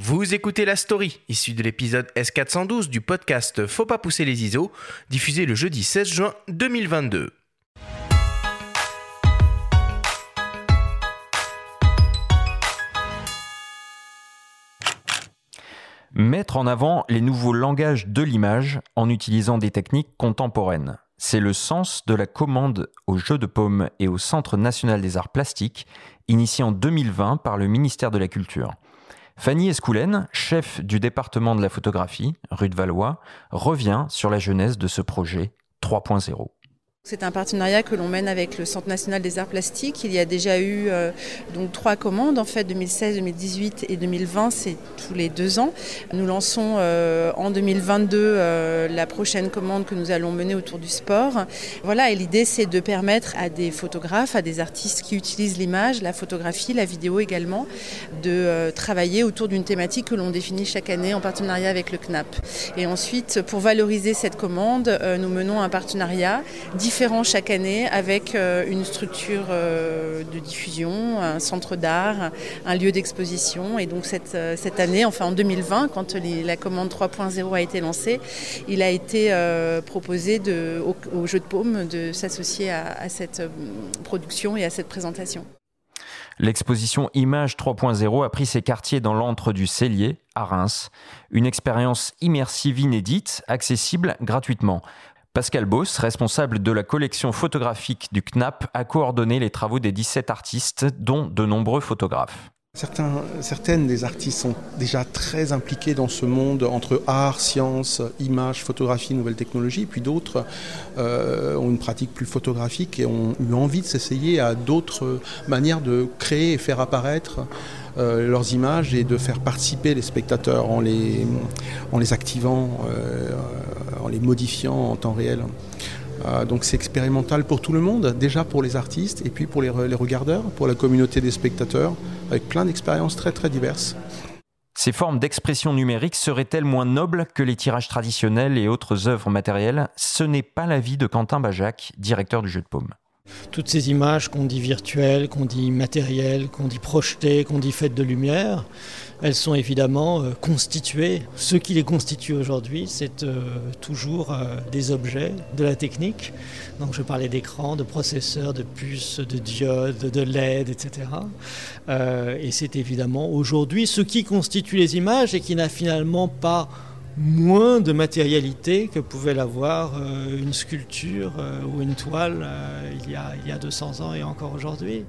Vous écoutez La Story, issue de l'épisode S412 du podcast Faut pas pousser les ISO, diffusé le jeudi 16 juin 2022. Mettre en avant les nouveaux langages de l'image en utilisant des techniques contemporaines. C'est le sens de la commande au jeu de paume et au Centre national des arts plastiques, initiée en 2020 par le ministère de la Culture. Fanny Escoulen, chef du département de la photographie, rue de Valois, revient sur la jeunesse de ce projet 3.0. C'est un partenariat que l'on mène avec le Centre national des arts plastiques. Il y a déjà eu euh, donc trois commandes en fait 2016, 2018 et 2020, c'est tous les deux ans. Nous lançons euh, en 2022 euh, la prochaine commande que nous allons mener autour du sport. Voilà, et l'idée c'est de permettre à des photographes, à des artistes qui utilisent l'image, la photographie, la vidéo également, de travailler autour d'une thématique que l'on définit chaque année en partenariat avec le CNAP. Et ensuite, pour valoriser cette commande, nous menons un partenariat différent chaque année avec euh, une structure euh, de diffusion, un centre d'art, un lieu d'exposition. Et donc cette, euh, cette année, enfin en 2020, quand la commande 3.0 a été lancée, il a été proposé de, au, jeu de paume de s'associer à, à cette production et à cette présentation. L'exposition Image 3.0 a pris ses quartiers dans l'antre du Cellier, à Reims. Une expérience immersive inédite, accessible gratuitement. Pascal Boss, responsable de la collection photographique du CNAP, a coordonné les travaux des 17 artistes, dont de nombreux photographes. Certaines des artistes sont déjà très impliqués dans ce monde entre art, science, image, photographie, nouvelles technologies, puis d'autres euh, ont une pratique plus photographique et ont eu envie de s'essayer à d'autres manières de créer et faire apparaître euh, leurs images et de faire participer les spectateurs en les, en les activant, euh, en les modifiant en temps réel. Euh, donc c'est expérimental pour tout le monde, déjà pour les artistes et puis pour les, les regardeurs, pour la communauté des spectateurs, avec plein d'expériences très très diverses. Ces formes d'expression numérique seraient-elles moins nobles que les tirages traditionnels et autres œuvres matérielles? Ce n'est pas l'avis de Quentin Bajac, directeur du jeu de paume. Toutes ces images qu'on dit virtuelles, qu'on dit matérielles, qu'on dit projetées, qu'on dit faites de lumière, elles sont évidemment euh, constituées. Ce qui les constitue aujourd'hui, c'est euh, toujours euh, des objets, de la technique. Donc je parlais d'écran, de processeurs, de puces, de diodes, de LED, etc. et c'est évidemment aujourd'hui ce qui constitue les images et qui n'a finalement pas moins de matérialité que pouvait l'avoir euh, une sculpture euh, ou une toile euh, il, y a, il y a 200 ans et encore aujourd'hui.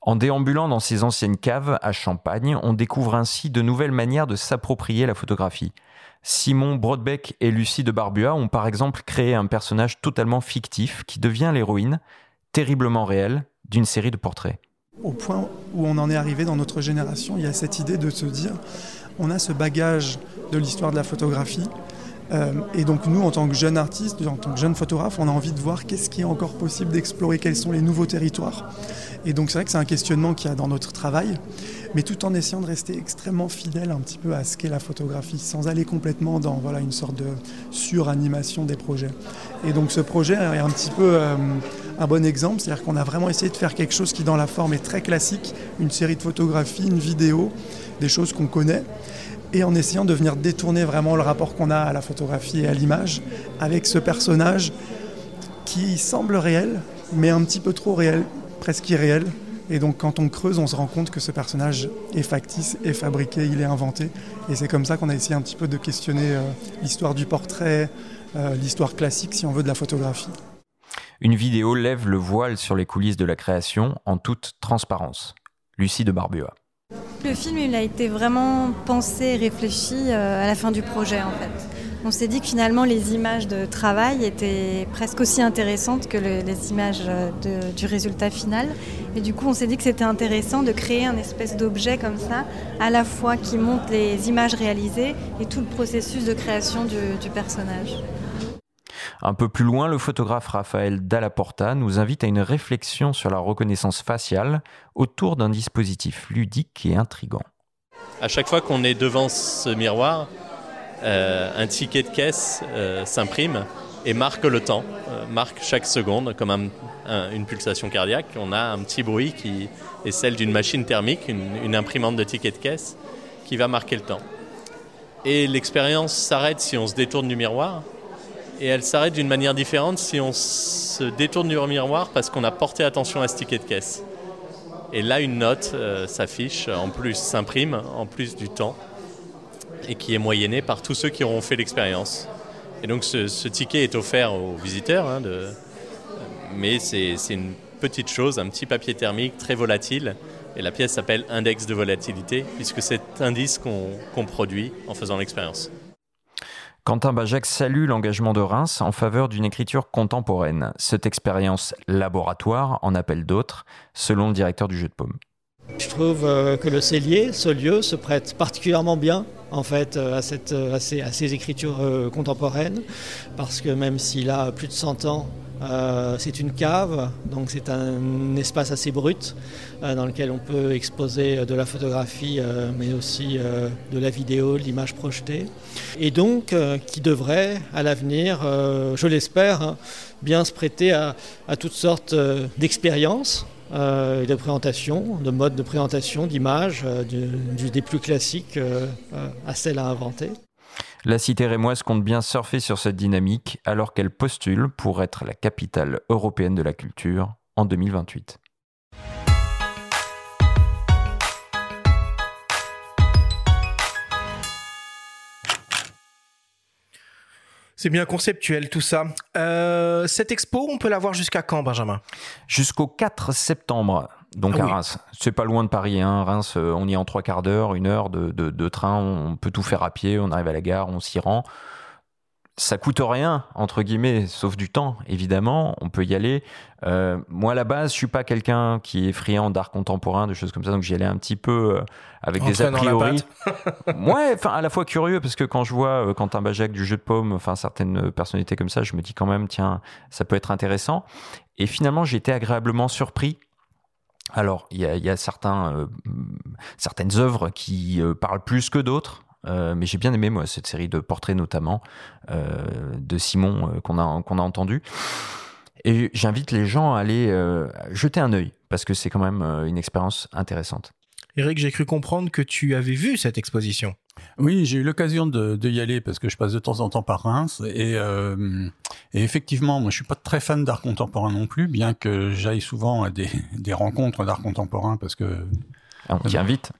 En déambulant dans ces anciennes caves à Champagne, on découvre ainsi de nouvelles manières de s'approprier la photographie. Simon Brodbeck et Lucie de Barbua ont par exemple créé un personnage totalement fictif qui devient l'héroïne, terriblement réelle, d'une série de portraits. Au point où on en est arrivé dans notre génération, il y a cette idée de se dire on a ce bagage de l'histoire de la photographie. Euh, et donc nous, en tant que jeunes artistes, en tant que jeunes photographes, on a envie de voir qu'est-ce qui est encore possible d'explorer, quels sont les nouveaux territoires. Et donc c'est vrai que c'est un questionnement qu'il y a dans notre travail, mais tout en essayant de rester extrêmement fidèle un petit peu à ce qu'est la photographie, sans aller complètement dans voilà, une sorte de suranimation des projets. Et donc ce projet est un petit peu euh, un bon exemple, c'est-à-dire qu'on a vraiment essayé de faire quelque chose qui dans la forme est très classique, une série de photographies, une vidéo, des choses qu'on connaît, et en essayant de venir détourner vraiment le rapport qu'on a à la photographie et à l'image avec ce personnage qui semble réel, mais un petit peu trop réel, presque irréel. Et donc quand on creuse, on se rend compte que ce personnage est factice, est fabriqué, il est inventé. Et c'est comme ça qu'on a essayé un petit peu de questionner euh, l'histoire du portrait, euh, l'histoire classique, si on veut, de la photographie. Une vidéo lève le voile sur les coulisses de la création en toute transparence. Lucie de Barbua. Le film, il a été vraiment pensé, réfléchi euh, à la fin du projet en fait. On s'est dit que finalement les images de travail étaient presque aussi intéressantes que les images euh, du résultat final. Et du coup, on s'est dit que c'était intéressant de créer un espèce d'objet comme ça, à la fois qui montre les images réalisées et tout le processus de création du personnage. Un peu plus loin, le photographe Raphaël Dallaporta nous invite à une réflexion sur la reconnaissance faciale autour d'un dispositif ludique et intrigant. À chaque fois qu'on est devant ce miroir, euh, un ticket de caisse euh, s'imprime et marque le temps, euh, marque chaque seconde comme une pulsation cardiaque. On a un petit bruit qui est celle d'une machine thermique, une, une imprimante de ticket de caisse qui va marquer le temps. Et l'expérience s'arrête si on se détourne du miroir, et elle s'arrête d'une manière différente si on se détourne du miroir parce qu'on a porté attention à ce ticket de caisse. Et là, une note euh, s'affiche, en plus s'imprime, en plus du temps, et qui est moyennée par tous ceux qui auront fait l'expérience. Et donc ce, ticket est offert aux visiteurs, hein, mais c'est une petite chose, un petit papier thermique très volatile. Et la pièce s'appelle index de volatilité, puisque c'est indice qu'on produit en faisant l'expérience. Quentin Bajac salue l'engagement de Reims en faveur d'une écriture contemporaine. Cette expérience laboratoire en appelle d'autres, selon le directeur du jeu de paume. Je trouve euh, que le cellier, ce lieu, se prête particulièrement bien en fait euh, à, cette, euh, à, ces, écritures contemporaines, parce que même s'il a plus de 100 ans, euh, c'est une cave, donc c'est un espace assez brut euh, dans lequel on peut exposer de la photographie, euh, mais aussi de la vidéo, l'image projetée. Et donc qui devrait, à l'avenir, je l'espère, hein, bien se prêter à, toutes sortes d'expériences. de présentation, de modes de présentation, d'images, des plus classiques à celles à inventer. La cité rémoise compte bien surfer sur cette dynamique alors qu'elle postule pour être la capitale européenne de la culture en 2028. C'est bien conceptuel tout ça. Euh, cette expo, on peut la voir jusqu'à quand, Benjamin? Jusqu'au 4 septembre. Donc ah à Reims, c'est pas loin de Paris. Hein. Reims, euh, on y est en trois quarts d'heure, une heure de, train. On peut tout faire à pied. On arrive à la gare, on s'y rend. Ça coûte rien entre guillemets, sauf du temps évidemment. On peut y aller. Euh, moi à la base, je suis pas quelqu'un qui est friand d'art contemporain, de choses comme ça, donc j'y allais un petit peu euh, avec des a priori. ouais, enfin à la fois curieux parce que quand je vois Quentin Bajac du jeu de paume, enfin certaines personnalités comme ça, je me dis quand même tiens, ça peut être intéressant. Et finalement, j'ai été agréablement surpris alors, il y a, certains, euh, certaines œuvres qui euh, parlent plus que d'autres. Euh, mais j'ai bien aimé moi cette série de portraits notamment de Simon qu'on a qu'on a entendu et j'invite les gens à aller jeter un œil parce que c'est quand même une expérience intéressante. Eric, j'ai cru comprendre que tu avais vu cette exposition. Oui, j'ai eu l'occasion de, y aller parce que je passe de temps en temps par Reims et, euh, effectivement, moi je suis pas très fan d'art contemporain non plus, bien que j'aille souvent à des, des rencontres d'art contemporain parce que on t'y invite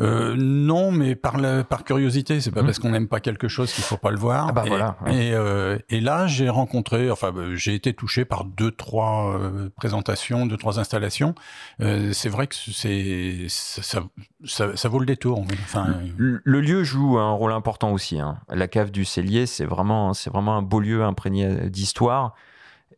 euh, Non, mais par, par curiosité. C'est pas mmh. parce qu'on n'aime pas quelque chose qu'il faut pas le voir. Ah bah et, voilà. Euh, et, là, j'ai rencontré, enfin, bah, j'ai été touché par deux, trois euh, présentations, deux, trois installations. c'est vrai que c'est ça, ça, vaut le détour. Enfin, le, lieu joue un rôle important aussi. Hein. La cave du Cellier, c'est vraiment, c'est vraiment un beau lieu imprégné d'histoire.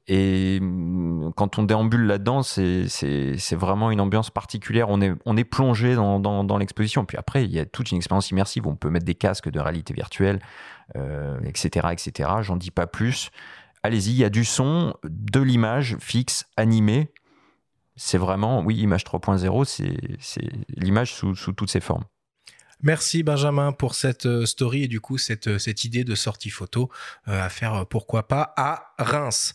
Et mm, quand on déambule là-dedans, c'est vraiment une ambiance particulière. On est, on est plongé dans, l'exposition. Puis après, il y a toute une expérience immersive. On peut mettre des casques de réalité virtuelle, etc., euh, etc. J'en dis pas plus. Allez-y, il y a du son, de l'image fixe, animée. C'est vraiment, oui, image 3.0, c'est l'image sous, toutes ses formes. Merci Benjamin pour cette euh, story et du coup cette, cette idée de sortie photo euh, à faire pourquoi pas à Reims.